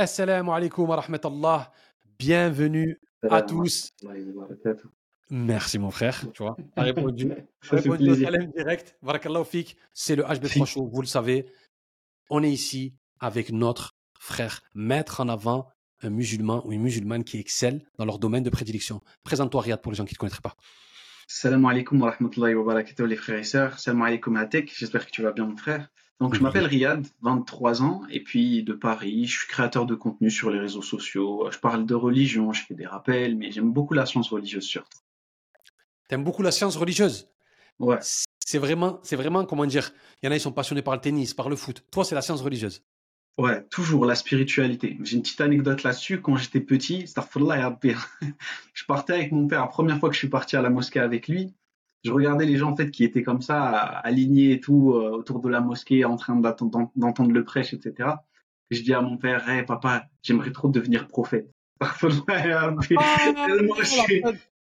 Assalamu alaikum wa rahmatullah. Bienvenue à tous. Merci mon frère, tu vois. T'as répondu, répondu au salam direct. Barakallahu fik. C'est le HB3 Show, vous le savez. On est ici avec notre frère, mettre en avant un musulman ou une musulmane qui excelle dans leur domaine de prédilection. Présente-toi Riyad pour les gens qui ne te connaîtraient pas. Salam alaikum wa rahmatullahi wa barakatuh les frères et sœurs. Salam alaikum Atek, j'espère que tu vas bien mon frère. Donc je m'appelle Riyad, 23 ans, et puis de Paris, je suis créateur de contenu sur les réseaux sociaux, je parle de religion, je fais des rappels, mais j'aime beaucoup la science religieuse surtout. T'aimes beaucoup la science religieuse? Ouais. C'est vraiment, c'est vraiment, comment dire, il y en a, ils sont passionnés par le tennis, par le foot. Toi, c'est la science religieuse? Ouais, toujours la spiritualité. J'ai une petite anecdote là-dessus. Quand j'étais petit, je partais avec mon père. La première fois que je suis parti à la mosquée avec lui, je regardais les gens en fait qui étaient comme ça, alignés et tout euh, autour de la mosquée, en train d'entendre le prêche, etc. Et je dis à mon père, hey, papa, j'aimerais trop devenir prophète.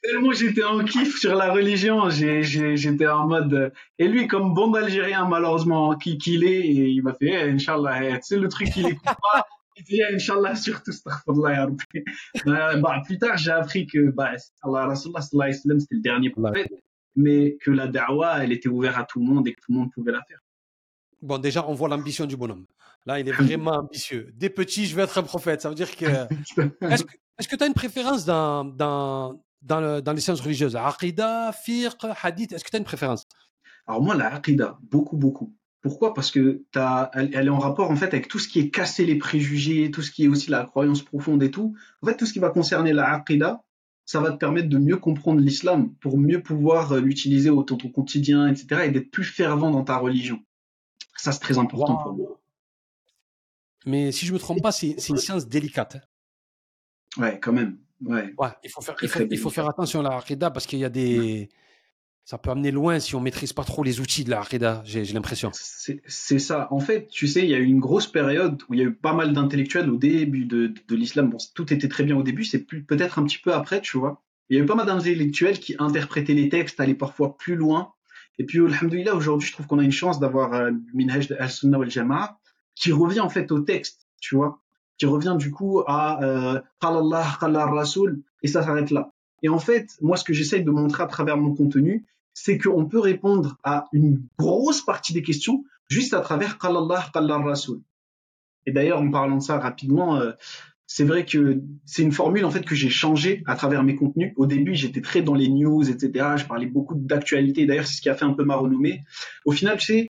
tellement j'étais en kiff sur la religion, j'étais en mode. Euh, et lui, comme bon Algérien, malheureusement, qui qu'il est, il m'a fait, hey, Inch'Allah, hey. tu sais, le truc qu'il écoute pas, il dit, hey, Inch'Allah, surtout, euh, bah, plus tard, j'ai appris que, bah, Allah, Rasulullah, c'était le dernier prophète, mais que la da'wah, elle était ouverte à tout le monde et que tout le monde pouvait la faire. Bon, déjà, on voit l'ambition du bonhomme. Là, il est vraiment ambitieux. Dès petit, je veux être un prophète. Ça veut dire que. Est-ce que tu as une préférence dans, dans, dans, les sciences religieuses? Aqidah, fiqh, hadith, est-ce que tu as une préférence? Alors moi, la aqidah, beaucoup, beaucoup. Pourquoi? Parce que as, elle, est en rapport en fait avec tout ce qui est casser les préjugés, tout ce qui est aussi la croyance profonde et tout. En fait, tout ce qui va concerner la aqidah, ça va te permettre de mieux comprendre l'islam pour mieux pouvoir euh, l'utiliser au ton quotidien, etc. et d'être plus fervent dans ta religion. Ça, c'est très important pour moi. Mais si je me trompe pas, c'est une science délicate. Ouais, quand même. Ouais. il faut faire, il faut, faire attention à la Aqidah parce qu'il y a des. Ça peut amener loin si on maîtrise pas trop les outils de la Aqidah, j'ai l'impression. C'est ça. En fait, tu sais, il y a eu une grosse période où il y a eu pas mal d'intellectuels au début de, l'islam. Bon, tout était très bien au début, c'est peut-être un petit peu après, tu vois. Il y a eu pas mal d'intellectuels qui interprétaient les textes, allaient parfois plus loin. Et puis, alhamdoulilah, aujourd'hui, je trouve qu'on a une chance d'avoir euh, Minhaj al-Sunnah wal-Jama'a qui revient en fait au texte, tu vois qui revient du coup à euh, Allah Rasoul, et ça s'arrête là. Et en fait, moi, ce que j'essaye de montrer à travers mon contenu, c'est qu'on peut répondre à une grosse partie des questions juste à travers Allah, Allah Rasoul. Et d'ailleurs, en parlant de ça rapidement, euh, c'est vrai que c'est une formule en fait que j'ai changée à travers mes contenus. Au début, j'étais très dans les news, etc. Je parlais beaucoup d'actualité. D'ailleurs, c'est ce qui a fait un peu ma renommée. Au final, tu sais,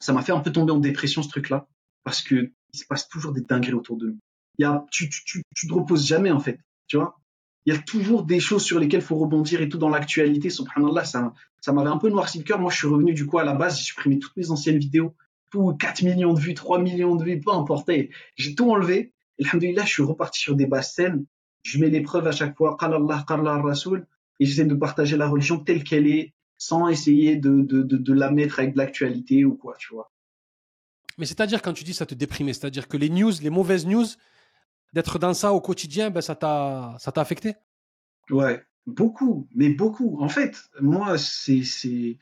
ça m'a fait un peu tomber en dépression ce truc-là, parce que il se passe toujours des dingueries autour de nous. Il y a, tu, tu, tu, tu te reposes jamais, en fait. Tu vois? Il y a toujours des choses sur lesquelles faut rebondir et tout dans l'actualité. Subhanallah, ça, ça m'avait un peu noirci le cœur. Moi, je suis revenu du coup à la base, j'ai supprimé toutes mes anciennes vidéos. Tout 4 millions de vues, 3 millions de vues, peu importe. J'ai tout enlevé. Alhamdulillah, je suis reparti sur des basses scènes. Je mets les preuves à chaque fois. Et j'essaie de partager la religion telle qu'elle est, sans essayer de, de, de, de la mettre avec de l'actualité ou quoi, tu vois. Mais c'est-à-dire, quand tu dis ça te déprimait, c'est-à-dire que les news, les mauvaises news, d'être dans ça au quotidien, ben, ça t'a, ça t'a affecté? Ouais, beaucoup, mais beaucoup. En fait, moi, c'est, c'est,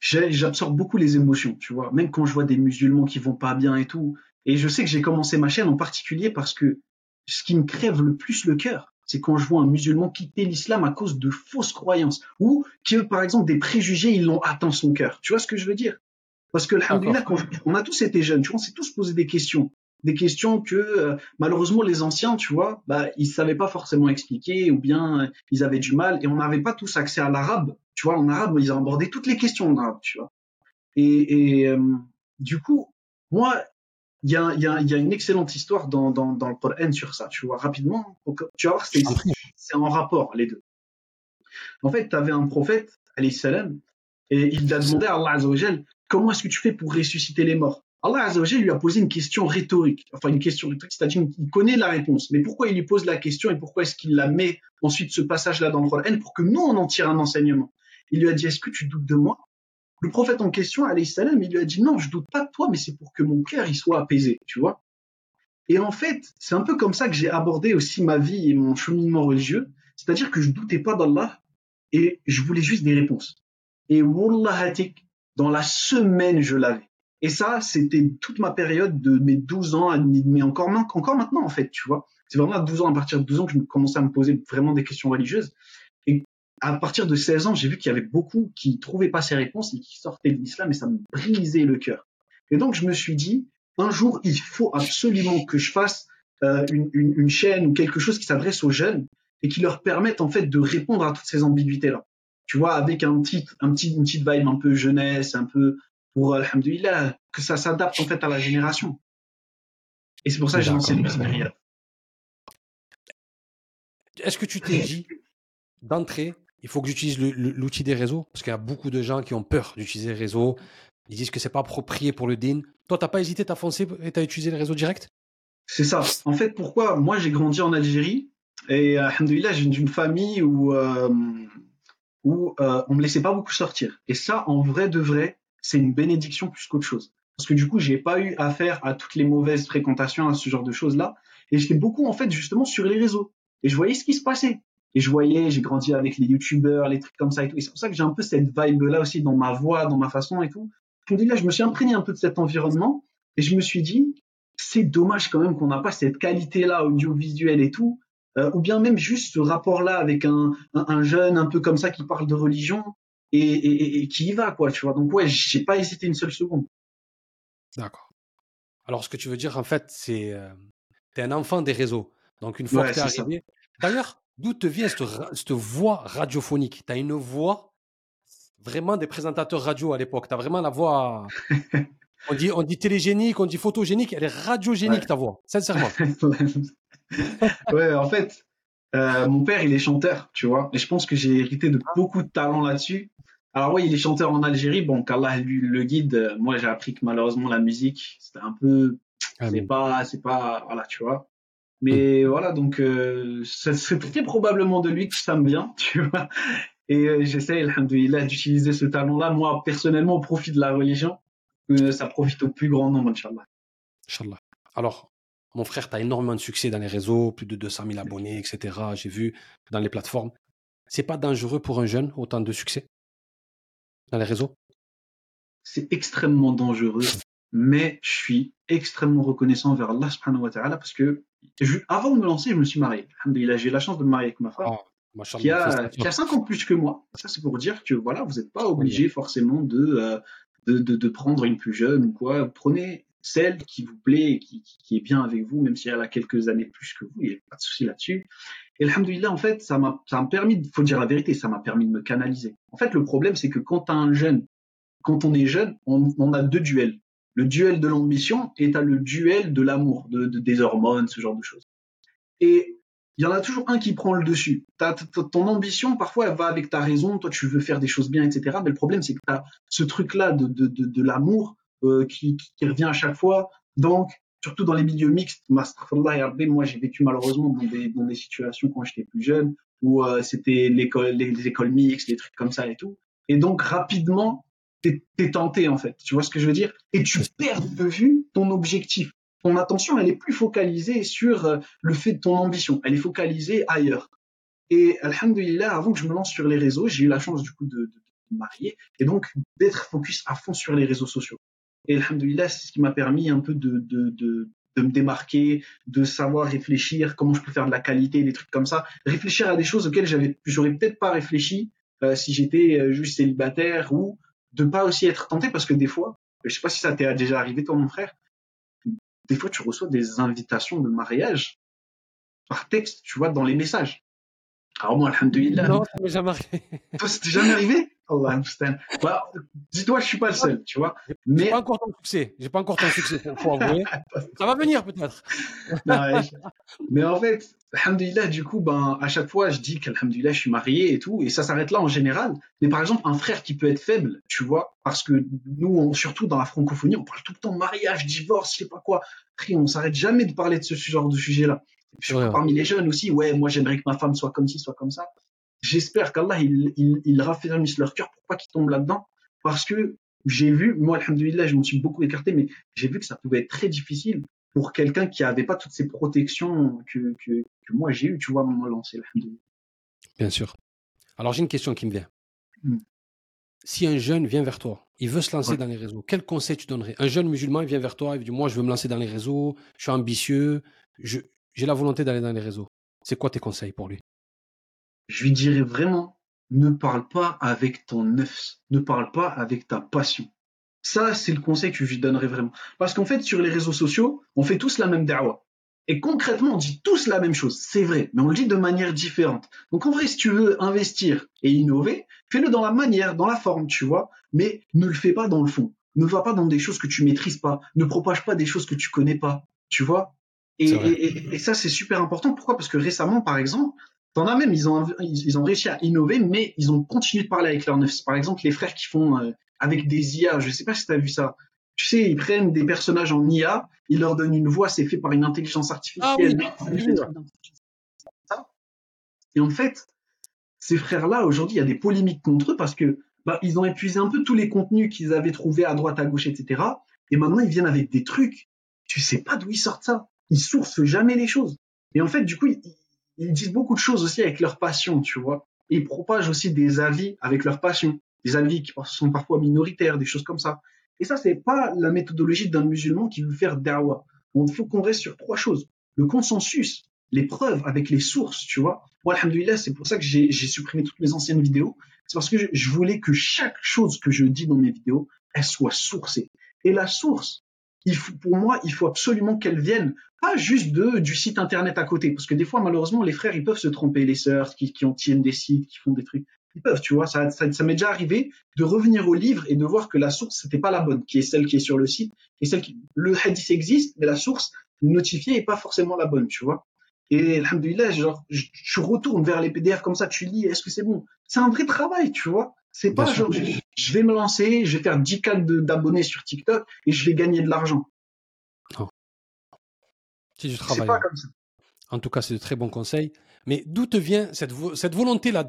j'absorbe beaucoup les émotions, tu vois. Même quand je vois des musulmans qui vont pas bien et tout. Et je sais que j'ai commencé ma chaîne en particulier parce que ce qui me crève le plus le cœur, c'est quand je vois un musulman quitter l'islam à cause de fausses croyances ou que, par exemple, des préjugés, ils l'ont atteint son cœur. Tu vois ce que je veux dire? Parce que, quand on a tous été jeunes, tu vois, on s'est tous posé des questions. Des questions que, euh, malheureusement, les anciens, tu vois, bah, ils savaient pas forcément expliquer ou bien euh, ils avaient du mal et on n'avait pas tous accès à l'arabe. Tu vois, en arabe, ils ont abordé toutes les questions en arabe, tu vois. Et, et euh, du coup, moi, il y a, y, a, y a, une excellente histoire dans, dans, dans le Coran sur ça, tu vois, rapidement. Tu vas voir, c'est en rapport, les deux. En fait, tu avais un prophète, alayhi salam, et il a demandé à Allah Azzawajal, comment est-ce que tu fais pour ressusciter les morts? Allah Azzawajal lui a posé une question rhétorique, enfin une question rhétorique, c'est-à-dire qu'il connaît la réponse, mais pourquoi il lui pose la question et pourquoi est-ce qu'il la met ensuite ce passage-là dans le Coran pour que nous on en tire un enseignement? Il lui a dit, est-ce que tu doutes de moi? Le prophète en question, alayhi salam, il lui a dit, non, je doute pas de toi, mais c'est pour que mon cœur il soit apaisé, tu vois? Et en fait, c'est un peu comme ça que j'ai abordé aussi ma vie et mon cheminement religieux, c'est-à-dire que je doutais pas d'Allah et je voulais juste des réponses. Et Wallahatik, dans la semaine, je l'avais. Et ça, c'était toute ma période de mes 12 ans, mais encore, encore maintenant, en fait, tu vois. C'est vraiment à 12 ans, à partir de 12 ans, que je commençais à me poser vraiment des questions religieuses. Et à partir de 16 ans, j'ai vu qu'il y avait beaucoup qui trouvaient pas ces réponses et qui sortaient de l'islam et ça me brisait le cœur. Et donc, je me suis dit, un jour, il faut absolument que je fasse euh, une, chaîne ou quelque chose qui s'adresse aux jeunes et qui leur permette en fait de répondre à toutes ces ambiguïtés-là. Tu vois, avec un petit, un petit, une petite vibe un peu jeunesse, un peu pour, alhamdoulilah, que ça s'adapte en fait à la génération. Et c'est pour ça que j'ai lancé le Est-ce que tu t'es dit d'entrée, il faut que j'utilise l'outil des réseaux? Parce qu'il y a beaucoup de gens qui ont peur d'utiliser les réseaux. Ils disent que c'est pas approprié pour le DIN. Toi, t'as pas hésité, t'as foncé et t'as utilisé les réseaux directs C'est ça. En fait, pourquoi? Moi, j'ai grandi en Algérie et alhamdoulilah, j'ai une famille où, euh, où euh, on me laissait pas beaucoup sortir. Et ça, en vrai de vrai, c'est une bénédiction plus qu'autre chose. Parce que du coup, j'ai pas eu affaire à toutes les mauvaises fréquentations, à ce genre de choses-là. Et j'étais beaucoup, en fait, justement, sur les réseaux. Et je voyais ce qui se passait. Et je voyais, j'ai grandi avec les youtubeurs, les trucs comme ça et tout. Et c'est pour ça que j'ai un peu cette vibe-là aussi dans ma voix, dans ma façon et tout. Je me dis là, je me suis imprégné un peu de cet environnement. Et je me suis dit, c'est dommage quand même qu'on n'a pas cette qualité-là audiovisuelle et tout. Euh, ou bien même juste ce rapport-là avec un, un, jeune un peu comme ça qui parle de religion et, et, qui y va, quoi, tu vois. Donc ouais, j'ai pas hésité une seule seconde. D'accord. Alors ce que tu veux dire, en fait, c'est euh, tu es un enfant des réseaux. Donc une fois que tu es arrivé... D'ailleurs, d'où te vient cette, cette voix radiophonique? Tu as une voix vraiment des présentateurs radio à l'époque. Tu as vraiment la voix... on dit, on dit télégénique, on dit photogénique, elle est radiogénique ta voix, sincèrement. ouais, en fait, euh, mon père, il est chanteur, tu vois. Et je pense que j'ai hérité de beaucoup de talent là-dessus. Alors oui, il est chanteur en Algérie. Bon, qu'Allah lui le guide. Moi, j'ai appris que malheureusement la musique, c'était un peu, c'est pas, c'est pas, voilà, tu vois. Mais mm. voilà, donc euh, c'est très probablement de lui que ça me vient, tu vois. Et euh, j'essaie, alhamdoulilah, d'utiliser ce talent-là, moi, personnellement, au profit de la religion. Euh, ça profite au plus grand nombre, Inch'Allah. Inch'Allah. Alors, mon frère, tu as énormément de succès dans les réseaux, plus de 200 000 abonnés, etc. J'ai vu dans les plateformes. C'est pas dangereux pour un jeune, autant de succès dans les réseaux? C'est extrêmement dangereux, mais je suis extrêmement reconnaissant vers Allah subhanahu wa ta'ala parce que avant de me lancer, je me suis marié. J'ai la chance de me marier avec ma femme. Ah, qui a, qui a 5 ans plus que moi. Ça, c'est pour dire que voilà, vous n'êtes pas obligé forcément de, euh, de, de, de, prendre une plus jeune ou quoi. Prenez celle qui vous plaît et qui, qui, est bien avec vous, même si elle a quelques années plus que vous, il n'y a pas de souci là-dessus. Et alhamdoulilah, en fait, ça m'a, permis, faut dire la vérité, ça m'a permis de me canaliser. En fait, le problème, c'est que quand as un jeune, quand on est jeune, on, a deux duels. Le duel de l'ambition et t'as le duel de l'amour, de, de, des hormones, ce genre de choses. Et il y en a toujours un qui prend le dessus. ton ambition, parfois, elle va avec ta raison. Toi, tu veux faire des choses bien, etc. Mais le problème, c'est que as ce truc-là de, de, de, de l'amour euh, qui, qui, revient à chaque fois. Donc, surtout dans les milieux mixtes, moi j'ai vécu malheureusement dans des, dans des situations quand j'étais plus jeune où euh, c'était l'école, les, écoles mixtes, les trucs comme ça et tout. Et donc rapidement, t'es es tenté en fait. Tu vois ce que je veux dire? Et tu perds de vue ton objectif. Ton attention, elle est plus focalisée sur euh, le fait de ton ambition. Elle est focalisée ailleurs. Et alhamdulillah, avant que je me lance sur les réseaux, j'ai eu la chance du coup de, de, de me marier et donc d'être focus à fond sur les réseaux sociaux. Et alhamdoulilah, c'est ce qui m'a permis un peu de, de, de, de, me démarquer, de savoir réfléchir, comment je peux faire de la qualité, des trucs comme ça. Réfléchir à des choses auxquelles j'avais, j'aurais peut-être pas réfléchi euh, si j'étais euh, juste célibataire ou de pas aussi être tenté parce que des fois, je sais pas si ça t'est déjà arrivé toi mon frère, des fois tu reçois des invitations de mariage par texte, tu vois, dans les messages. Alors moi, alhamdoulilah. Non, ça m'est jamais arrivé. Toi, c'était jamais arrivé? Allah bah, dis-toi, je suis pas le seul, tu vois. Mais j'ai pas encore ton succès. J'ai pas encore ton succès, faut avouer. Ça va venir peut-être. mais en fait, alhamdoulilah, du coup, ben, à chaque fois, je dis qu'alhamdoulilah, je suis marié et tout, et ça s'arrête là en général. Mais par exemple, un frère qui peut être faible, tu vois, parce que nous, on, surtout dans la francophonie, on parle tout le temps de mariage, divorce, je sais pas quoi. Après, on s'arrête jamais de parler de ce genre de sujet-là. Parmi les jeunes aussi, ouais, moi j'aimerais que ma femme soit comme ci, soit comme ça j'espère qu'Allah il, il, il raffermisse leur cœur pour pas qu'ils tombent là-dedans. Parce que j'ai vu moi alhamdoulilah je m'en suis beaucoup écarté mais j'ai vu que ça pouvait être très difficile pour quelqu'un qui avait pas toutes ces protections que, que, que moi j'ai eu tu vois à me lancer bien sûr. Alors j'ai une question qui me vient. Hmm. si un jeune vient vers toi, il veut se lancer dans les réseaux, quel conseil tu donnerais? Un jeune musulman, il vient vers toi, il dit Moi, je veux me lancer dans les réseaux, je suis ambitieux, j'ai la volonté d'aller dans les réseaux. C'est quoi tes conseils pour lui? Je lui dirais vraiment ne parle pas avec ton neuf, ne parle pas avec ta passion. Ça, c'est le conseil que je lui donnerais vraiment. Parce qu'en fait, sur les réseaux sociaux, on fait tous la même da'wah. Et concrètement, on dit tous la même chose, c'est vrai, mais on le dit de manière différente. Donc en vrai, si tu veux investir et innover, fais-le dans la manière, dans la forme, tu vois, mais ne le fais pas dans le fond. Ne va pas dans des choses que tu maîtrises pas, ne propage pas des choses que tu connais pas, tu vois? Et, ça, c'est super important. Pourquoi? Parce que récemment, par exemple, t'en as même, ils ont, ils, ont réussi à innover, mais ils ont continué de parler avec leurs neufs. Par exemple, les frères qui font euh, avec des IA, je sais pas si tu as vu ça, tu sais, ils prennent des personnages en IA, ils leur donnent une voix, c'est fait par une intelligence artificielle. Ah Et en fait, ces frères-là, aujourd'hui, il y a des polémiques contre eux parce que bah, ils ont épuisé un peu tous les contenus qu'ils avaient trouvés à droite, à gauche, etc. Et maintenant, ils viennent avec des trucs. Tu sais pas d'où ils sortent ça. Ils sourcent jamais les choses. Et en fait, du coup, ils, ils disent beaucoup de choses aussi avec leur passion, tu vois. Ils propagent aussi des avis avec leur passion. Des avis qui sont parfois minoritaires, des choses comme ça. Et ça, c'est pas la méthodologie d'un musulman qui veut faire da'wah. Il faut qu'on reste sur trois choses. Le consensus, les preuves avec les sources, tu vois. Moi, alhamdoulilah, c'est pour ça que j'ai supprimé toutes mes anciennes vidéos. C'est parce que je, voulais que chaque chose que je dis dans mes vidéos, elle soit sourcée. Et la source, il faut, pour moi, il faut absolument qu'elle vienne pas juste de du site internet à côté, parce que des fois, malheureusement, les frères, ils peuvent se tromper, les sœurs qui, qui en tiennent des sites, qui font des trucs ils peuvent, tu vois. Ça, ça, m'est déjà arrivé de revenir au livre et de voir que la source c'était pas la bonne, qui est celle qui est sur le site, et celle qui, le hadith existe, mais la source notifiée est pas forcément la bonne, tu vois. Et alhamdoulilah, genre, je, je, retourne vers les PDF comme ça, tu lis, est-ce que c'est bon? C'est un vrai travail, tu vois. C'est pas genre, je, vais me lancer, je vais faire 10 cas d'abonnés sur TikTok et je vais gagner de l'argent. Non. C'est du travail. pas comme ça. En tout cas, c'est de très bons conseils. Mais d'où te vient cette, cette volonté-là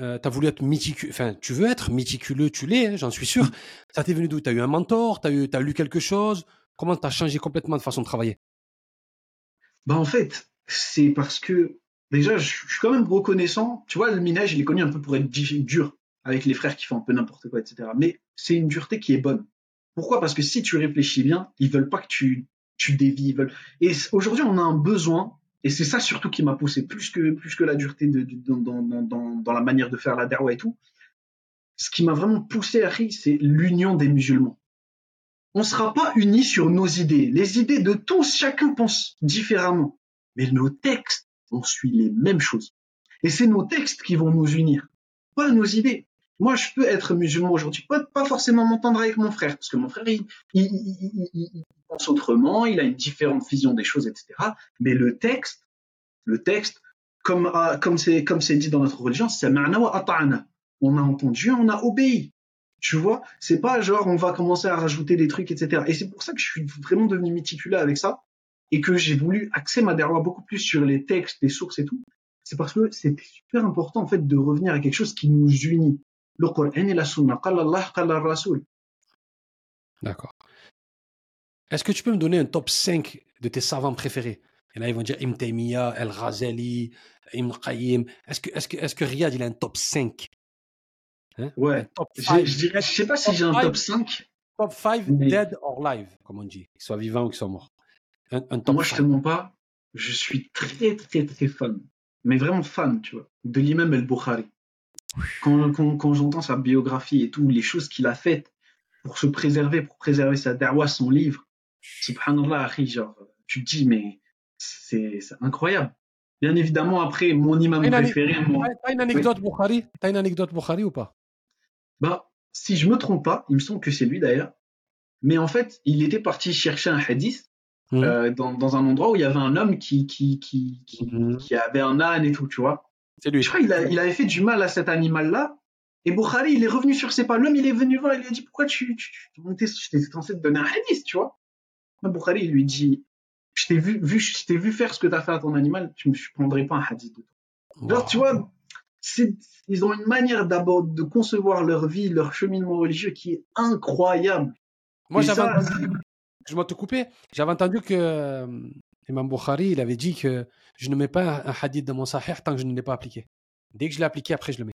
euh, as voulu être méticuleux, enfin, tu veux être méticuleux, tu l'es, hein, j'en suis sûr. Ça t'est venu d'où? Tu as eu un mentor, tu as, as, lu quelque chose? Comment tu as changé complètement de façon de travailler? Bah En fait, c'est parce que déjà, je suis quand même reconnaissant. Tu vois, le minage, il est connu un peu pour être dur avec les frères qui font un peu n'importe quoi, etc. Mais c'est une dureté qui est bonne. Pourquoi? Parce que si tu réfléchis bien, ils veulent pas que tu, tu veulent... Et aujourd'hui, on a un besoin et c'est ça surtout qui m'a poussé, plus que, plus que la dureté de, dans, dans, dans, dans, la manière de faire la darwa et tout. Ce qui m'a vraiment poussé à c'est l'union des musulmans. On ne sera pas unis sur nos idées. Les idées de tous, chacun pense différemment. Mais nos textes, on suit les mêmes choses. Et c'est nos textes qui vont nous unir, pas nos idées. Moi, je peux être musulman aujourd'hui, pas, forcément m'entendre avec mon frère, parce que mon frère, il, pense autrement, il a une différente vision des choses, etc. Mais le texte, le texte, comme ah, comme c'est dit dans notre religion, c'est ata'ana. On a entendu, on a obéi. Tu vois, c'est pas genre on va commencer à rajouter des trucs, etc. Et c'est pour ça que je suis vraiment devenu méticuleux avec ça et que j'ai voulu axer ma derwa beaucoup plus sur les textes, les sources et tout. C'est parce que c'est super important en fait de revenir à quelque chose qui nous unit le Coran et la Sunna. D'accord. Est-ce que tu peux me donner un top 5 de tes savants préférés? Et là, ils vont dire Ibn Taymiyyah, El Ghazali, Ibn Qayyim. Est-ce que, est-ce que, est-ce que Riyad, il a un top 5 hein? Ouais. Top je, dirais, je sais pas si j'ai un top 5. Top 5 dead or live, comme on dit. Qu'ils soient vivants ou qu'ils soient morts. Un, un top Moi, 5. je te mens pas. Je suis très, très, très fan. Mais vraiment fan, tu vois. De l'imam El-Bukhari. Quand, quand, quand j'entends sa biographie et tout, les choses qu'il a faites pour se préserver, pour préserver sa darwa, son livre, subhanallah, genre, tu te dis, mais c'est incroyable. Bien évidemment, après, mon imam préféré. T'as une anecdote oui. Bukhari? T'as une anecdote Bukhari ou pas? Bah, si je me trompe pas, il me semble que c'est lui d'ailleurs. Mais en fait, il était parti chercher un hadith mmh. euh, dans, dans, un endroit où il y avait un homme qui, qui, qui, qui, mmh. qui avait un âne et tout, tu vois. C'est lui. Je crois qu'il il avait fait du mal à cet animal-là. Et Bukhari, il est revenu sur ses pas. L'homme, il est venu voir, il lui a dit, pourquoi tu, tu, tu étais censé te donner un hadith, tu vois? Mais Bukhari, il lui dit, je t'ai vu, vu, je t'ai vu faire ce que tu as fait à ton animal, tu me prendrais pas un hadith de toi. Wow. Genre, tu vois, c'est, ils ont une manière d'abord de concevoir leur vie, leur cheminement religieux qui est incroyable. Moi, j'avais ça... entendu, je vais te couper, j'avais entendu que euh, Imam Bukhari, il avait dit que je ne mets pas un hadith dans mon sahih tant que je ne l'ai pas appliqué. Dès que je l'ai appliqué, après je le mets.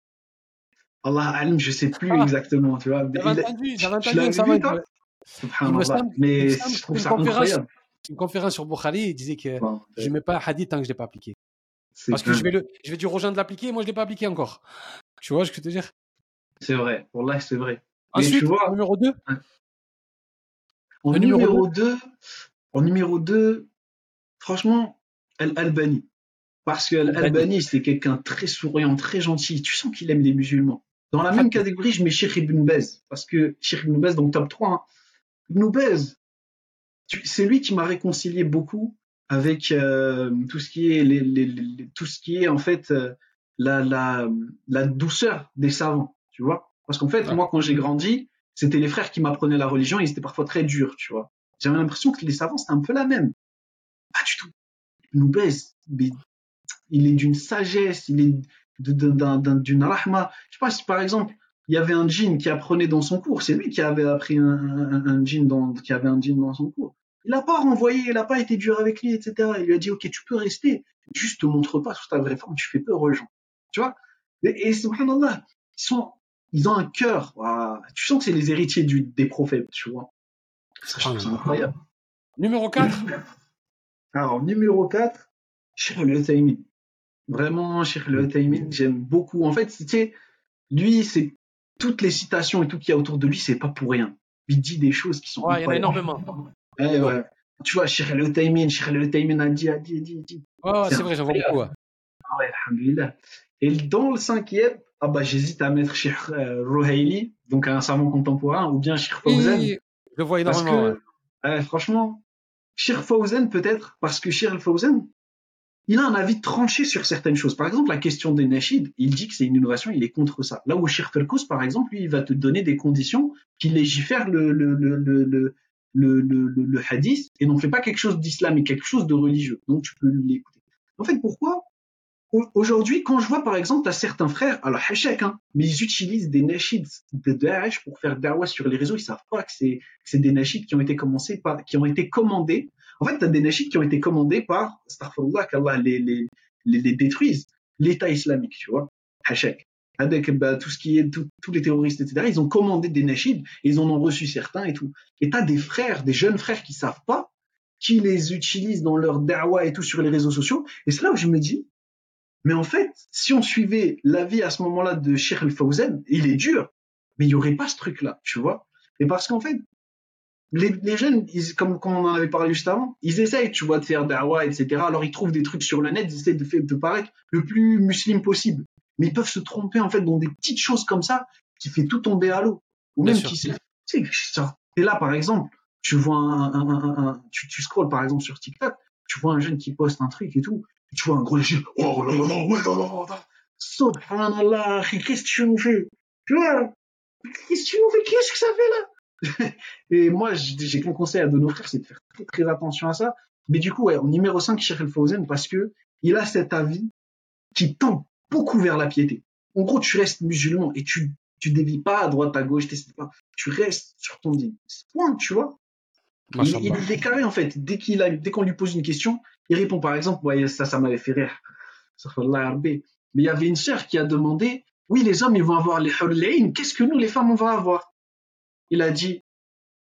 Allah alim, je sais plus ah. exactement, tu vois. J'avais entendu, j'avais entendu ça. Il me semble, mais je trouve ça incroyable. Une conférence sur Bukhari, il disait que je ne mets pas un hadith tant que je ne l'ai pas appliqué. Parce que je vais, le, je vais dire aux gens de l'appliquer et moi je ne l'ai pas appliqué encore. Tu vois ce que je veux te dire? C'est vrai, pour là c'est vrai. Ensuite, tu vois, numéro 2 En numéro 2, en numéro 2, franchement, Al-Albani. Parce que Al-Albani, c'est quelqu'un très souriant, très gentil. Tu sens qu'il aime les musulmans. Dans la même catégorie, je mets Sheikh Ibn Bez. Parce que Sheikh Ibn Bez, dans le top 3, hein. Ibn Bez, c'est lui qui m'a réconcilié beaucoup avec euh, tout ce qui est les, les, tout ce qui est en fait euh, la, la, la douceur des savants, tu vois. Parce qu'en fait, moi, quand j'ai grandi, c'était les frères qui m'apprenaient la religion, ils étaient parfois très durs, tu vois. J'avais l'impression que les savants, c'était un peu la même. Pas du tout. Ibn Bez, il est d'une sagesse, il est d'une rahma. Je sais pas si par exemple, il y avait un djinn qui apprenait dans son cours, c'est lui qui avait appris un, un, un djinn dans, qui avait un djinn dans son cours. Il n'a pas renvoyé, il n'a pas été dur avec lui, etc. Il lui a dit, ok, tu peux rester, juste te montre pas sous ta vraie forme, tu fais peur aux gens. Tu vois? Et, et subhanallah, ils sont, ils ont un cœur, tu sens que c'est les héritiers du, des prophètes, tu vois. C'est incroyable. Numéro 4. Alors, numéro 4, Sheikh al Vraiment, Sheikh al j'aime beaucoup. En fait, tu sais, lui, c'est toutes les citations et tout qu'il y a autour de lui, c'est pas pour rien. Il dit des choses qui sont. Ouais, il y en a énormément. Ouais, ouais. Tu vois, Sheikh al-Utaymin, Sheikh al-Utaymin a dit, a dit, a dit, a dit. Ouais, c'est vrai, j'en vois beaucoup. Ouais. Ah ouais, alhamdulillah. Et dans le cinquième, ah bah, j'hésite à mettre Sheikh euh, Rouhaili, donc un savant contemporain, ou bien Sheikh Fawzan. je le vois énormément. Parce que, franchement, Fawzan peut-être, parce que Fawzan, il a un avis tranché sur certaines choses. Par exemple, la question des Nashid, il dit que c'est une innovation, il est contre ça. Là où Sheikh Ferkous, par exemple, lui, il va te donner des conditions qui légifèrent le, le, le, le, hadith et n'en fait pas quelque chose d'islamique, quelque chose de religieux. Donc tu peux l'écouter. En fait, pourquoi Aujourd'hui, quand je vois par exemple, à certains frères, alors hachek, hein, mais ils utilisent des nashids de Daesh pour faire dawa sur les réseaux, ils savent pas que c'est c'est des nashids qui ont été commencés par, qui ont été commandés. En fait, tu as des nashids qui ont été commandés par, astaghfirullah, qu'Allah les, les, les, détruise, l'État islamique, tu vois, hachek avec bah, tout ce qui est tous les terroristes, etc. Ils ont commandé des nashids ils en ont reçu certains et tout. Et t'as des frères, des jeunes frères qui savent pas, qui les utilisent dans leur dawa et tout sur les réseaux sociaux. Et c'est là où je me dis, mais en fait, si on suivait l'avis à ce moment-là de Sheikh al-Fawzan, il est dur, mais il y aurait pas ce truc-là, tu vois. Et parce qu'en fait, les, les jeunes, ils, comme, comme on en avait parlé juste avant, ils essayent, tu vois, de faire dawa, etc. Alors ils trouvent des trucs sur le net, ils essaient de, faire, de paraître le plus musulman possible mais ils peuvent se tromper en fait dans des petites choses comme ça qui fait tout tomber à l'eau. Ou même qui, tu sais, et là par exemple, tu vois un, un, un, un tu, tu scrolles par exemple sur TikTok, tu vois un jeune qui poste un truc et tout, tu vois un gros jeune, oh là là là, ouais là là là, subhanallah, qu'est-ce que tu nous fais? Tu vois Qu'est-ce que tu nous fais? Qu'est-ce que ça fait là? Et moi, j'ai qu'un conseil à donner aux frères, c'est de faire très, très attention à ça. Mais du coup, ouais, en numéro 5, Cheikh El Fawzen, parce que il a cet avis qui tend beaucoup vers la piété. En gros, tu restes musulman et tu tu dévis pas à droite à gauche, pas. Tu restes sur ton dit. Point, tu vois. Il, il, est décalé en fait. Dès qu'il a, dès qu'on lui pose une question, il répond par exemple, ouais, ça, ça m'avait fait rire. Mais il y avait une sœur qui a demandé, oui, les hommes, ils vont avoir les hurlayn, qu'est-ce que nous, les femmes, on va avoir? Il a dit,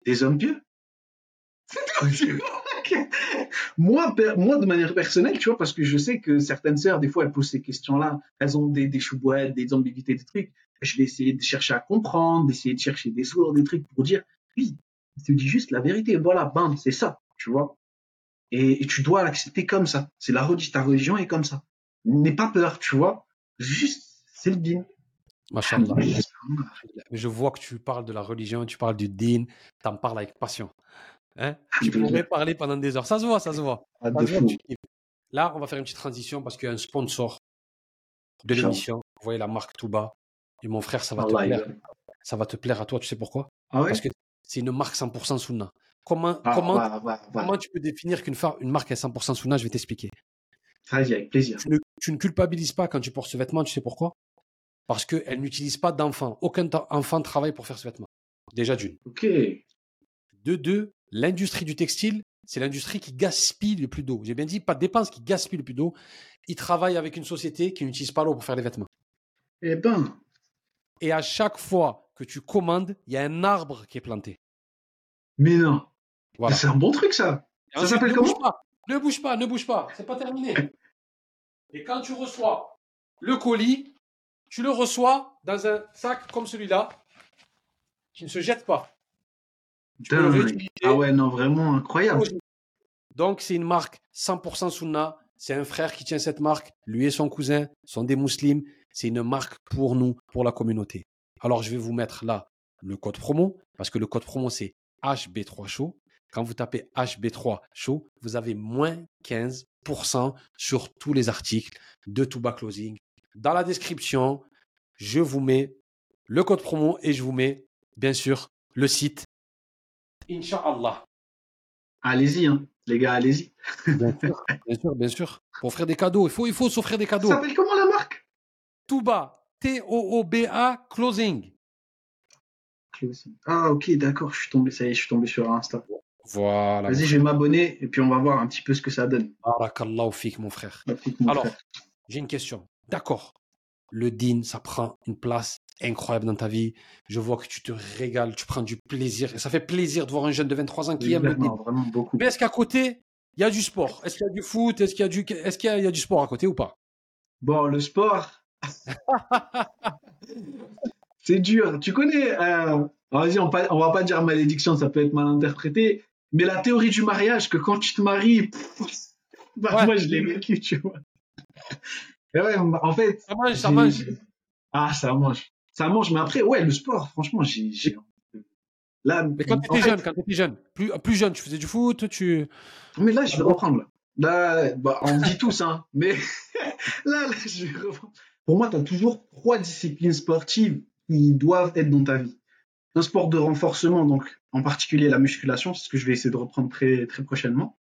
des hommes pieux. moi, moi, de manière personnelle, tu vois, parce que je sais que certaines sœurs, des fois, elles posent ces questions-là, elles ont des, des choubouettes, des ambiguïtés, des trucs. Je vais essayer de chercher à comprendre, d'essayer de chercher des sources, des trucs pour dire, oui, tu dis juste la vérité. Voilà, bam, c'est ça, tu vois. Et, tu dois l'accepter comme ça. C'est la religion, ta religion est comme ça. N'aie pas peur, tu vois. Juste, c'est le din. Machallah. Je vois que tu parles de la religion, tu parles du din, tu en parles avec passion. Hein? Tu pourrais parler pendant des heures. Ça se voit, ça se voit. Là, on va faire une petite transition parce qu'il y a un sponsor de l'émission. Vous voyez la marque tout bas. Et mon frère, ça va te plaire. Ça va te plaire à toi, tu sais pourquoi? Ah Parce que c'est une marque 100% Sunna. Comment, ah, comment, comment tu peux définir qu'une une marque est 100% Sunna? Je vais t'expliquer. avec plaisir. Tu ne, tu ne, culpabilises pas quand tu portes ce vêtement, tu sais pourquoi? Parce qu'elle n'utilise pas d'enfant. Aucun enfant travaille pour faire ce vêtement. Déjà d'une. Ok. De deux, l'industrie du textile, c'est l'industrie qui gaspille le plus d'eau. J'ai bien dit, pas de dépenses, qui gaspille le plus d'eau. Ils travaillent avec une société qui n'utilise pas l'eau pour faire les vêtements. Eh ben. Et à chaque fois que tu commandes, il y a un arbre qui est planté. Mais non. C'est un bon truc, ça. ça s'appelle comment bouge pas, Ne bouge pas, ne bouge pas. C'est pas terminé. Et quand tu reçois le colis, tu le reçois dans un sac comme celui-là, qui ne se jette pas. Ah ouais, non, vraiment incroyable. Donc, c'est une marque 100% Sunna. C'est un frère qui tient cette marque. Lui et son cousin sont des musulmans. C'est une marque pour nous, pour la communauté. Alors, je vais vous mettre là le code promo, parce que le code promo, c'est HB3 Show. Quand vous tapez HB3 Show, vous avez moins 15% sur tous les articles de Tuba Closing. Dans la description, je vous mets le code promo et je vous mets, bien sûr, le site. Inch'Allah. Allez-y, hein. Les gars, allez-y. bien sûr, bien sûr, bien sûr. Pour offrir des cadeaux, il faut, il faut s'offrir des cadeaux. Ça s'appelle comment la marque? Touba. T-O-O-B-A Closing. Closing. Ah, ok, d'accord, je suis tombé, ça y est, je suis tombé sur Insta. Voilà. Vas-y, je vais m'abonner et puis on va voir un petit peu ce que ça donne. Barakallahu fik, mon frère. Alors, j'ai une question. D'accord. Le din, ça prend une place incroyable dans ta vie. Je vois que tu te régales, tu prends du plaisir. Et ça fait plaisir de voir un jeune de 23 ans qui aime le din. Mais est-ce qu'à côté, il y a du sport? Est-ce qu'il y a du foot? Est-ce qu'il y a du, est-ce qu'il y, a du sport à côté ou pas? Bon, le sport. c'est dur. Tu connais. Euh, vas-y, on, on, va pas dire malédiction, ça peut être mal interprété. Mais la théorie du mariage, que quand tu te maries, bah, moi je l'ai vécu, tu vois. Ouais, en fait. Ça mange, ça mange. Ah, ça mange. Ça mange, mais après, ouais, le sport, franchement, j'ai. Là, mais quand tu étais jeune, quand tu étais jeune, plus, plus jeune, tu faisais du foot, tu. Mais là, je vais reprendre. Là, bah, on dit tous, hein. Mais là, là, je vais reprendre. Pour moi, tu as toujours trois disciplines sportives qui doivent être dans ta vie. Un sport de renforcement, donc en particulier la musculation, c'est ce que je vais essayer de reprendre très, très prochainement.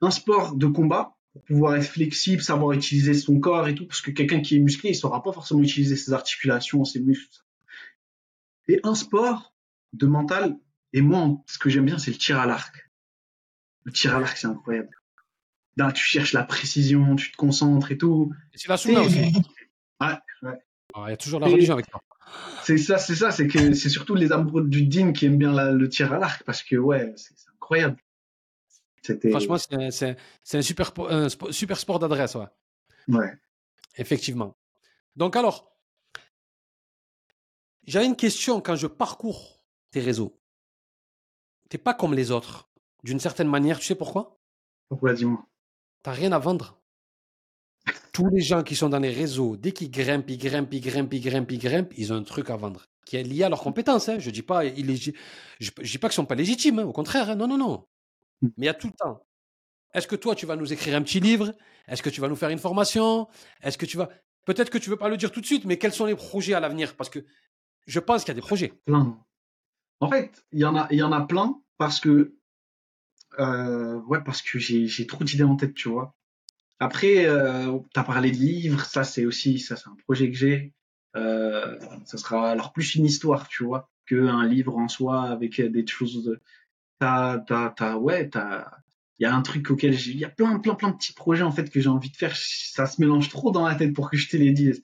Un sport de combat, pour pouvoir être flexible, savoir utiliser son corps et tout, parce que quelqu'un qui est musclé, il saura pas forcément utiliser ses articulations, ses muscles. Et un sport de mental, et moi, ce que j'aime bien, c'est le tir à l'arc. Le tir à l'arc, c'est incroyable. Là, tu cherches la précision, tu te concentres et tout. c'est la sunna aussi. Ouais, ouais. Ah, il y a toujours la religion avec toi. C'est ça, c'est ça, c'est que c'est surtout les amoureux du din qui aiment bien le tir à l'arc parce que ouais, c'est incroyable. Franchement, c'est un, super, super sport d'adresse, ouais. Ouais. Effectivement. Donc alors, j'ai une question quand je parcours tes réseaux. T'es pas comme les autres. D'une certaine manière, tu sais pourquoi? Pourquoi, dis-moi? T'as rien à vendre. Tous les gens qui sont dans les réseaux, dès qu'ils grimpent, ils grimpent, ils grimpent, ils grimpent, ils grimpent, ils ont un truc à vendre qui est lié à leurs compétences. Hein. Je dis pas, je, je, dis pas qu'ils sont pas légitimes. Hein. Au contraire, hein. non, non, non. Mmh. Mais il y a tout le temps. Est-ce que toi, tu vas nous écrire un petit livre? Est-ce que tu vas nous faire une formation? Est-ce que tu vas. Peut-être que tu veux pas le dire tout de suite, mais quels sont les projets à l'avenir? Parce que je pense qu'il y a des projets. Plein. En fait, il y en a, y en a plein parce que. Euh, ouais, parce que j'ai trop d'idées en tête, tu vois. Après, euh, tu as parlé de livres, ça c'est aussi, ça c'est un projet que j'ai. Euh, ça sera alors plus une histoire, tu vois, qu'un livre en soi avec des choses t'as, t'as, t'as, ouais, t'as, il y a un truc auquel j'ai, y a plein, plein, plein de petits projets en fait que j'ai envie de faire. Ça se mélange trop dans la tête pour que je te les dise.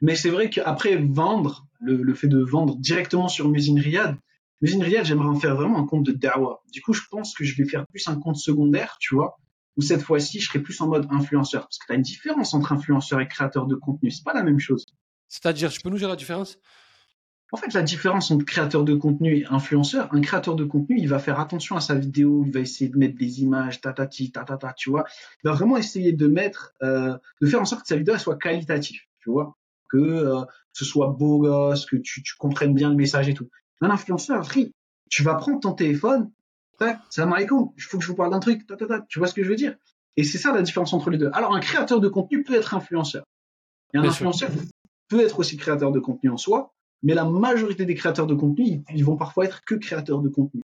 Mais c'est vrai qu'après vendre, le, le, fait de vendre directement sur Musine Riyad, Musine Riyad, j'aimerais en faire vraiment un compte de Dawa. Du coup, je pense que je vais faire plus un compte secondaire, tu vois, où cette fois-ci, je serai plus en mode influenceur. Parce que tu as une différence entre influenceur et créateur de contenu. C'est pas la même chose. C'est-à-dire, tu peux nous dire la différence? En fait, la différence entre créateur de contenu et influenceur, un créateur de contenu, il va faire attention à sa vidéo, il va essayer de mettre des images, tatati, tatata, tu vois. Il va vraiment essayer de mettre, euh, de faire en sorte que sa vidéo soit qualitative, tu vois. Que euh, ce soit beau gosse, que tu, tu, comprennes bien le message et tout. Un influenceur, tu vas prendre ton téléphone, salam alaikum, il faut que je vous parle d'un truc, tatata, tu vois ce que je veux dire? Et c'est ça la différence entre les deux. Alors, un créateur de contenu peut être influenceur. Et un influenceur peut être aussi créateur de contenu en soi, mais la majorité des créateurs de contenu, ils, vont parfois être que créateurs de contenu.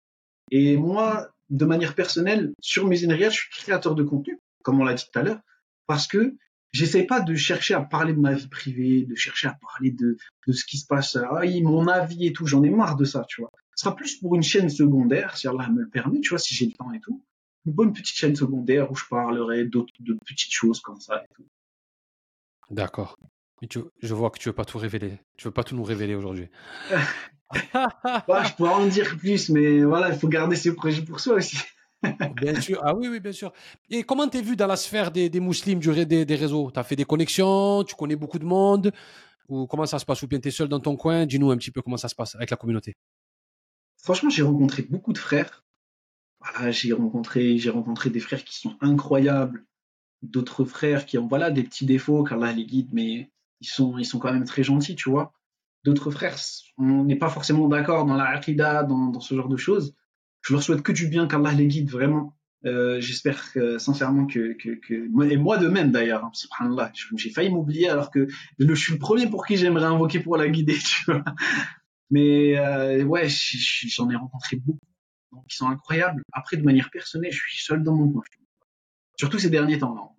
Et moi, de manière personnelle, sur mes énergies, je suis créateur de contenu, comme on l'a dit tout à l'heure, parce que j'essaie pas de chercher à parler de ma vie privée, de chercher à parler de, de ce qui se passe, ah, mon avis et tout, j'en ai marre de ça, tu vois. Ce sera plus pour une chaîne secondaire, si Allah me le permet, tu vois, si j'ai le temps et tout. Une bonne petite chaîne secondaire où je parlerai d'autres, petites choses comme ça et tout. D'accord. Je vois que tu veux pas tout révéler. Tu veux pas tout nous révéler aujourd'hui. je pourrais en dire plus, mais voilà, il faut garder ses projets pour soi aussi. bien sûr. Ah oui, oui, bien sûr. Et comment t'es vu dans la sphère des, des musulmans, du, des, des réseaux? Tu as fait des connexions? Tu connais beaucoup de monde? Ou comment ça se passe? Ou bien tu es seul dans ton coin? Dis-nous un petit peu comment ça se passe avec la communauté. Franchement, j'ai rencontré beaucoup de frères. Voilà, j'ai rencontré, j'ai rencontré des frères qui sont incroyables, d'autres frères qui ont voilà des petits défauts, qu'Allah les guide, mais ils sont, ils sont quand même très gentils, tu vois. D'autres frères, on n'est pas forcément d'accord dans la aqidah, dans, ce genre de choses. Je leur souhaite que du bien, qu'Allah les guide vraiment. Euh, J'espère sincèrement que, et moi de même d'ailleurs, hein, subhanallah, j'ai failli m'oublier alors que je suis le premier pour qui j'aimerais invoquer pour la guider, tu vois. Mais euh, ouais, j'en ai rencontré beaucoup, ils sont incroyables. Après, de manière personnelle, je suis seul dans mon coin, surtout ces derniers temps,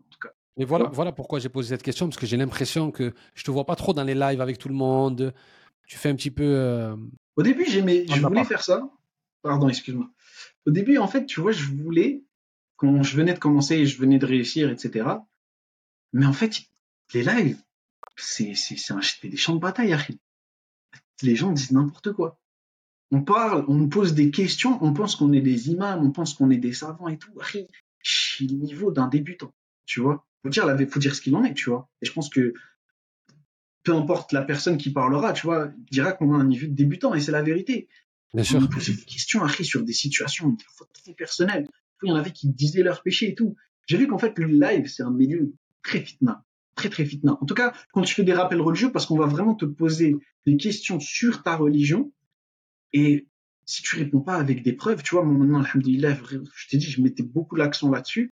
Et voilà, voilà pourquoi j'ai posé cette question, parce que j'ai l'impression que je te vois pas trop dans les lives avec tout le monde. Tu fais un petit peu. Euh, Au début, j'aimais, je voulais faire ça. Pardon, excuse-moi. Au début, en fait, tu vois, je voulais, quand je venais de commencer et je venais de réussir, etc. Mais en fait, les lives, c'est des champs de bataille, Harry. Les gens disent n'importe quoi. On parle, on nous pose des questions, on pense qu'on est des imams, on pense qu'on est des savants et tout. Harry, je suis le niveau d'un débutant, tu vois? Faut dire, faut dire ce qu'il en est, tu vois. Et je pense que peu importe la personne qui parlera, tu vois, dira qu'on a un niveau de débutant et c'est la vérité. Bien sûr. On posait des questions après sur des situations très personnelles. Il y en avait qui disaient leurs péchés et tout. J'ai vu qu'en fait, le live, c'est un milieu très fitna. Très, très fitna. En tout cas, quand tu fais des rappels religieux, parce qu'on va vraiment te poser des questions sur ta religion. Et si tu réponds pas avec des preuves, tu vois, moi maintenant, alhamdoulilah, je t'ai dit, je mettais beaucoup l'accent là-dessus.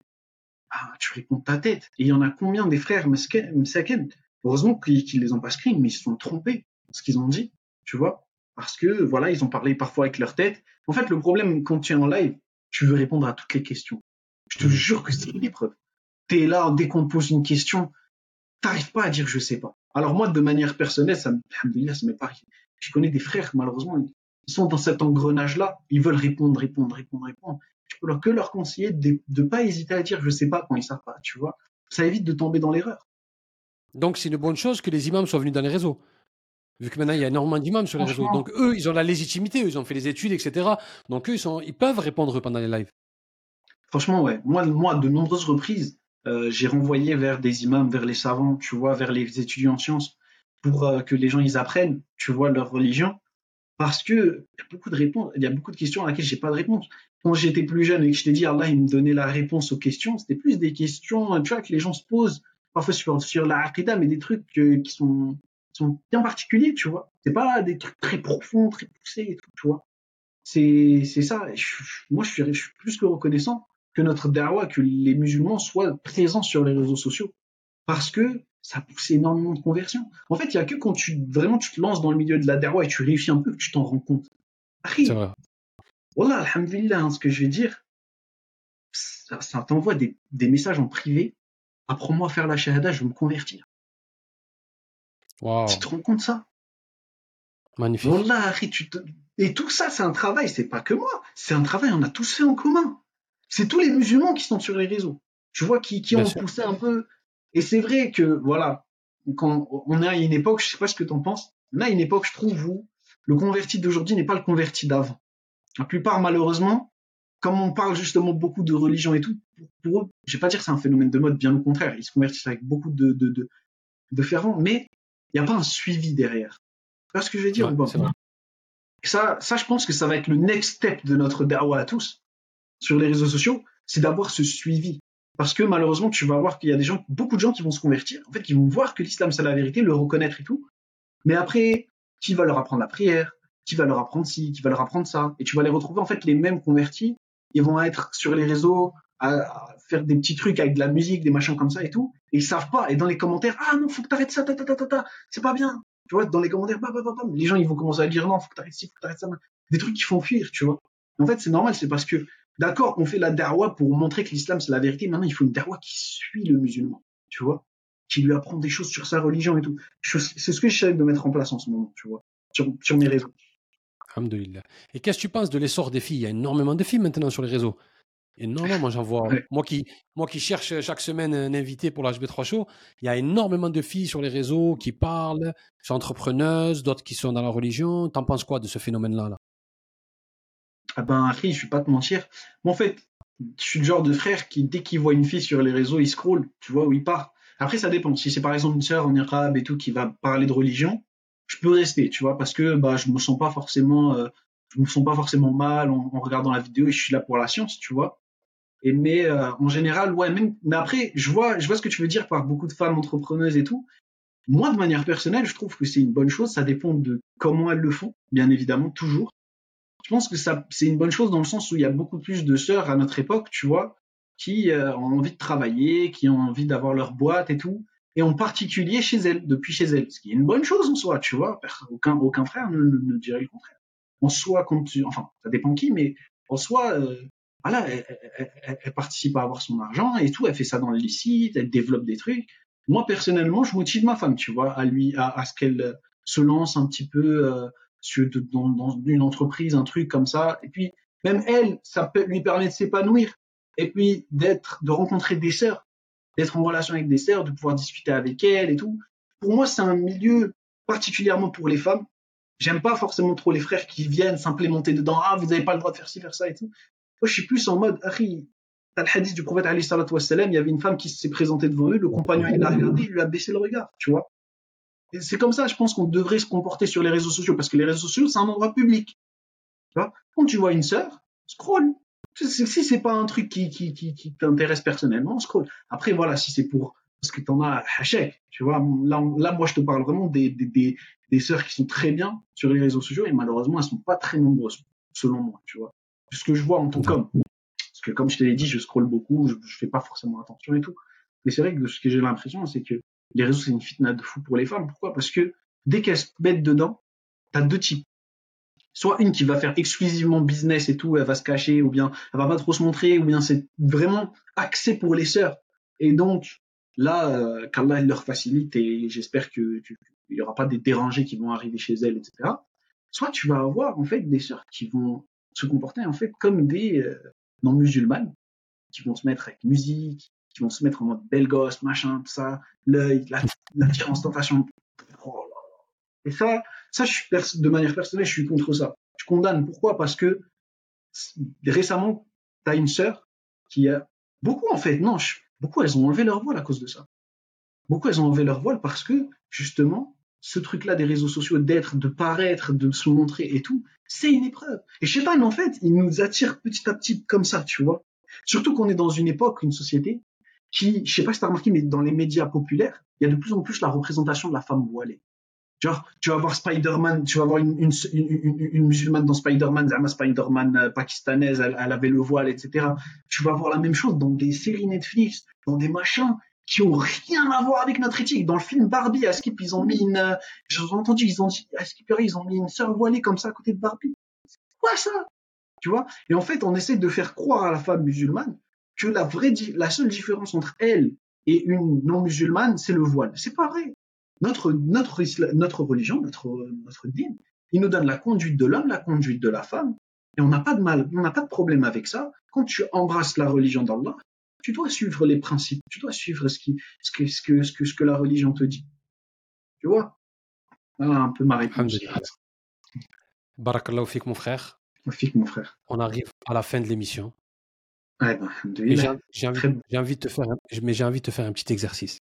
Ah, tu réponds ta tête. Et il y en a combien des frères Msaken Heureusement qu'ils les ont pas screen, mais ils se sont trompés ce qu'ils ont dit, tu vois? Parce que voilà, ils ont parlé parfois avec leur tête. En fait, le problème quand tu es en live, tu veux répondre à toutes les questions. Je te jure que c'est une épreuve. Tu es là, dès qu'on te pose une question, t'arrives pas à dire je sais pas. Alors moi, de manière personnelle, ça, ça m'est pas. Je connais des frères, malheureusement, ils sont dans cet engrenage-là. Ils veulent répondre, répondre, répondre, répondre. Peux leur que leur conseiller de, ne pas hésiter à dire je sais pas quand ils savent pas, tu vois. Ça évite de tomber dans l'erreur. Donc c'est une bonne chose que les imams soient venus dans les réseaux. Vu que maintenant il y a énormément d'imams sur les réseaux. Donc eux, ils ont la légitimité, eux, ils ont fait les études, etc. Donc eux, ils, sont, ils peuvent répondre pendant les lives. Franchement, ouais. Moi, moi de nombreuses reprises, euh, j'ai renvoyé vers des imams, vers les savants, tu vois, vers les étudiants en sciences, pour euh, que les gens ils apprennent, tu vois, leur religion. Parce que il y a beaucoup de réponses, il y a beaucoup de questions à laquelle j'ai pas de réponse. Quand j'étais plus jeune et que je t'ai dit Allah il me donnait la réponse aux questions, c'était plus des questions, tu vois, que les gens se posent parfois sur, la aqidah, mais des trucs euh, qui sont sont bien particuliers, tu vois. C'est pas des trucs très profonds, très poussés et tout, tu vois. C'est, c'est ça. moi, je suis, plus que reconnaissant que notre dawa, que les musulmans soient présents sur les réseaux sociaux. Parce que ça pousse énormément de conversions. En fait, il y a que quand tu, vraiment, tu te lances dans le milieu de la dawa et tu réussis un peu que tu t'en rends compte. Voilà, alhamdulillah, hein, ce que je vais dire, ça, ça t'envoie des, des messages en privé. Apprends-moi à faire la shahada, je veux me convertir. Tu te rends compte ça? Magnifique. Et tout ça, c'est un travail, c'est pas que moi. C'est un travail, on a tous fait en commun. C'est tous les musulmans qui sont sur les réseaux. Tu vois, qui, qui ont poussé un peu. Et c'est vrai que, voilà, quand on est à une époque, je sais pas ce que tu en penses, on a une époque, je trouve, où le converti d'aujourd'hui n'est pas le converti d'avant. La plupart, malheureusement, comme on parle justement beaucoup de religion et tout, pour eux, je vais pas dire que c'est un phénomène de mode, bien au contraire, ils se convertissent avec beaucoup de, de, de, de fervent, mais il n'y a pas un suivi derrière. Tu ce que je veux dire ça, ça, je pense que ça va être le next step de notre dawa à tous sur les réseaux sociaux, c'est d'avoir ce suivi. Parce que malheureusement, tu vas voir qu'il y a des gens, beaucoup de gens qui vont se convertir, en fait, qui vont voir que l'islam c'est la vérité, le reconnaître et tout. Mais après, qui va leur apprendre la prière, qui va leur apprendre ci, qui va leur apprendre ça, et tu vas les retrouver en fait les mêmes convertis. Ils vont être sur les réseaux à, faire des petits trucs avec de la musique, des machins comme ça et tout, et ils savent pas. Et dans les commentaires, ah non, faut que t'arrêtes ça, ta, ta, ta, ta, ta. c'est pas bien. Tu vois, dans les commentaires, bah, bah, bah, les gens ils vont commencer à dire non, faut que t'arrêtes ci, faut que t'arrêtes ça. Des trucs qui font fuir, tu vois. En fait, c'est normal, c'est parce que, d'accord, on fait la darwa pour montrer que l'islam c'est la vérité. Maintenant, il faut une darwa qui suit le musulman, tu vois, qui lui apprend des choses sur sa religion et tout. C'est ce que j'essaie de mettre en place en ce moment, tu vois, sur mes réseaux. Et qu'est-ce que tu penses de l'essor des filles? Il y a énormément de filles maintenant sur les réseaux. Énormément, j'en vois. Moi, qui, moi qui cherche chaque semaine un invité pour l'HB3 Show, il y a énormément de filles sur les réseaux qui parlent, sont entrepreneuses, d'autres qui sont dans la religion. T'en penses quoi de ce phénomène-là là? Ah ben, Harry, je vais pas te mentir. Moi, en fait, je suis le genre de frère qui, dès qu'il voit une fille sur les réseaux, il scroll, tu vois, où il part. Après, ça dépend. Si c'est par exemple une sœur en arabe et tout qui va parler de religion, je peux rester, tu vois, parce que bah je me sens pas forcément, euh, je me sens pas forcément mal en, regardant la vidéo et je suis là pour la science, tu vois. Et mais euh, en général, ouais, même. Mais après, je vois, je vois ce que tu veux dire par beaucoup de femmes entrepreneuses et tout. Moi, de manière personnelle, je trouve que c'est une bonne chose. Ça dépend de comment elles le font, bien évidemment, toujours. Je pense que ça, c'est une bonne chose dans le sens où il y a beaucoup plus de sœurs à notre époque, tu vois, qui euh, ont envie de travailler, qui ont envie d'avoir leur boîte et tout, et en particulier chez elles, depuis chez elles, ce qui est une bonne chose en soi, tu vois. Aucun, aucun frère ne, ne, dirait le contraire. En soi, quand tu, enfin, ça dépend qui, mais en soi, euh, voilà, elle, participe à avoir son argent et tout, elle fait ça dans le licite, elle développe des trucs. Moi, personnellement, je motive ma femme, tu vois, à lui, à, à ce qu'elle se lance un petit peu euh, dans, dans, une entreprise, un truc comme ça. Et puis, même elle, ça lui permet de s'épanouir. Et puis, d'être, de rencontrer des sœurs, d'être en relation avec des sœurs, de pouvoir discuter avec elles et tout. Pour moi, c'est un milieu particulièrement pour les femmes. J'aime pas forcément trop les frères qui viennent s'implémenter dedans. Ah, vous n'avez pas le droit de faire ci, faire ça et tout. Moi, je suis plus en mode, Harry, t'as le hadith du prophète Ali il y avait une femme qui s'est présentée devant eux, le compagnon, il l'a regardé, il lui a baissé le regard, tu vois c'est comme ça, je pense qu'on devrait se comporter sur les réseaux sociaux, parce que les réseaux sociaux, c'est un endroit public. Quand tu vois une sœur, scroll. Si c'est pas un truc qui, t'intéresse personnellement, scroll. Après, voilà, si c'est pour parce que t'en as hachek, tu vois. Là, là, moi, je te parle vraiment des, des, sœurs qui sont très bien sur les réseaux sociaux et malheureusement, elles sont pas très nombreuses, selon moi, tu vois. Ce que je vois en tant qu'homme. Parce que comme je te dit, je scroll beaucoup, je, je fais pas forcément attention et tout. Mais c'est vrai que ce que j'ai l'impression, c'est que les réseaux, c'est une fitna de fou pour les femmes. Pourquoi? Parce que dès qu'elles se mettent dedans, t'as deux types. Soit une qui va faire exclusivement business et tout, elle va se cacher, ou bien elle va pas trop se montrer, ou bien c'est vraiment axé pour les sœurs. Et donc, là, euh, qu'Allah leur facilite et j'espère que il y aura pas des dérangés qui vont arriver chez elles, etc. Soit tu vas avoir en fait des sœurs qui vont se comporter en fait comme des euh, non musulmanes, qui vont se mettre avec musique, qui vont se mettre en mode belle gosse, machin, tout ça, l'œil, l'attirance, tentation. Et ça, ça, je suis de manière personnelle, je suis contre ça. Je condamne. Pourquoi? Parce que récemment, tu as une sœur qui a beaucoup en fait, non, beaucoup elles ont enlevé leur voile à cause de ça. Beaucoup elles ont enlevé leur voile parce que justement, ce truc-là des réseaux sociaux, d'être, de paraître, de se montrer et tout, c'est une épreuve. Et je mais en fait, il nous attire petit à petit comme ça, tu vois. Surtout qu'on est dans une époque, une société qui, je sais pas si t'as remarqué, mais dans les médias populaires, il y a de plus en plus la représentation de la femme voilée. Genre, tu vas voir Spider-Man, tu vas voir une, une, une, une musulmane dans Spider-Man, Zama Spider-Man euh, pakistanaise, elle, elle, avait le voile, etc. Tu vas voir la même chose dans des séries Netflix, dans des machins qui ont rien à voir avec notre éthique. Dans le film Barbie, à Skip, ils ont mis une, euh, j'ai entendu, ils ont à Skipper, ils ont mis une sœur voilée comme ça à côté de Barbie. Quoi ça? Tu vois? Et en fait, on essaie de faire croire à la femme musulmane que la vraie, la seule différence entre elle et une non musulmane, c'est le voile. C'est pas vrai. Notre, notre, notre religion, notre, notre dîme, il nous donne la conduite de l'homme, la conduite de la femme, et on n'a pas de mal, on n'a pas de problème avec ça. Quand tu embrasses la religion d'Allah, tu dois suivre les principes, tu dois suivre ce, qui, ce, que, ce, que, ce, que, ce que la religion te dit. Tu vois? Voilà un peu ma réponse. Barakallahu fik, mon frère. Fik, mon frère. On arrive à la fin de l'émission. Ouais, bah, j'ai envie, de te faire, mais j'ai envie de te faire un petit exercice.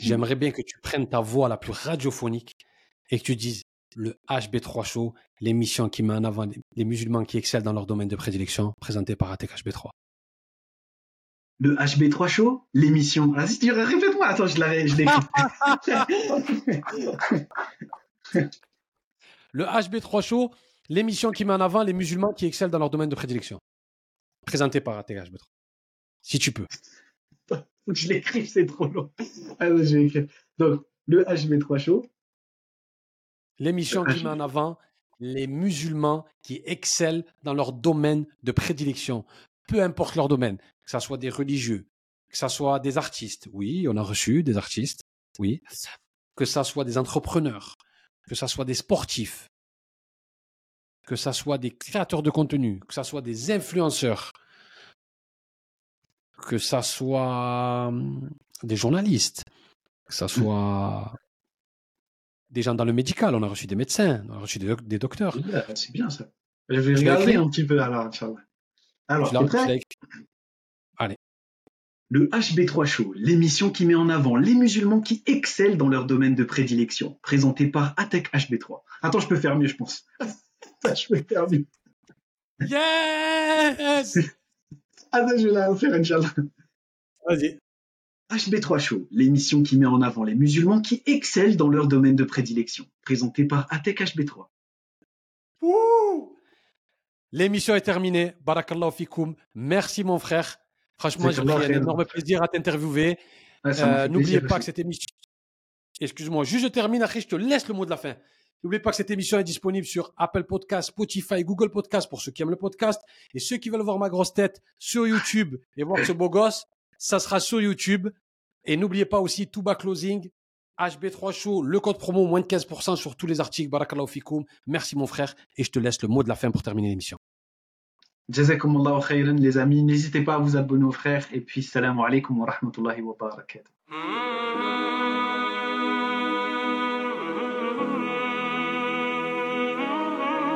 J'aimerais bien que tu prennes ta voix la plus radiophonique et que tu dises le HB3 Show, l'émission qui met en avant les musulmans qui excellent dans leur domaine de prédilection, présentée par ATK HB3. Le HB3 Show, l'émission. Vas-y, tu répète-moi. Attends, je l'ai le HB3 Show, l'émission qui met en avant les musulmans qui excellent dans leur domaine de prédilection présenté par ATH B3. Si tu peux. Faut que je l'écrive, c'est trop long. Alors, je vais écrire. Donc, le HB3 Show. L'émission qui met en avant les musulmans qui excellent dans leur domaine de prédilection, peu importe leur domaine, que ce soit des religieux, que ce soit des artistes, oui, on a reçu des artistes, oui, que ce soit des entrepreneurs, que ce soit des sportifs, que ce soit des créateurs de contenu, que ce soit des influenceurs, que ça soit hum, des journalistes, que ça soit des gens dans le médical. On a reçu des médecins, on a reçu des, docteurs. C'est bien ça. Je vais regarder un petit peu alors, Alors, Allez. Le HB3 Show, l'émission qui met en avant les musulmans qui excellent dans leur domaine de prédilection, présenté par Atec HB3. Attends, je peux faire mieux, je pense. je peux faire mieux. Yes Attends, je vais la faire, Inch'Allah. Vas-y. HB3 Show, l'émission qui met en avant les musulmans qui excellent dans leur domaine de prédilection, présenté par Atec HB3. L'émission est terminée. Barakallahu fikoum. Merci mon frère. Franchement, j'ai pris un énorme plaisir à t'interviewer. Euh, n'oubliez pas que cette émission. Excuse-moi, juste je termine, après je te laisse le mot de la fin. N'oubliez pas que cette émission est disponible sur Apple Podcast, Spotify, Google Podcast pour ceux qui aiment le podcast. Et ceux qui veulent voir ma grosse tête sur YouTube et voir ce beau gosse, ça sera sur YouTube. Et n'oubliez pas aussi Tuba Closing, HB3 Show, le code promo moins de 15% sur tous les articles. Barakallahu fikoum. Merci mon frère. Et je te laisse le mot de la fin pour terminer l'émission. Jazakumullahu khayran les amis. N'hésitez pas à vous abonner aux frères. Et puis salam alaikum wa rahmatullahi wa barakatuh.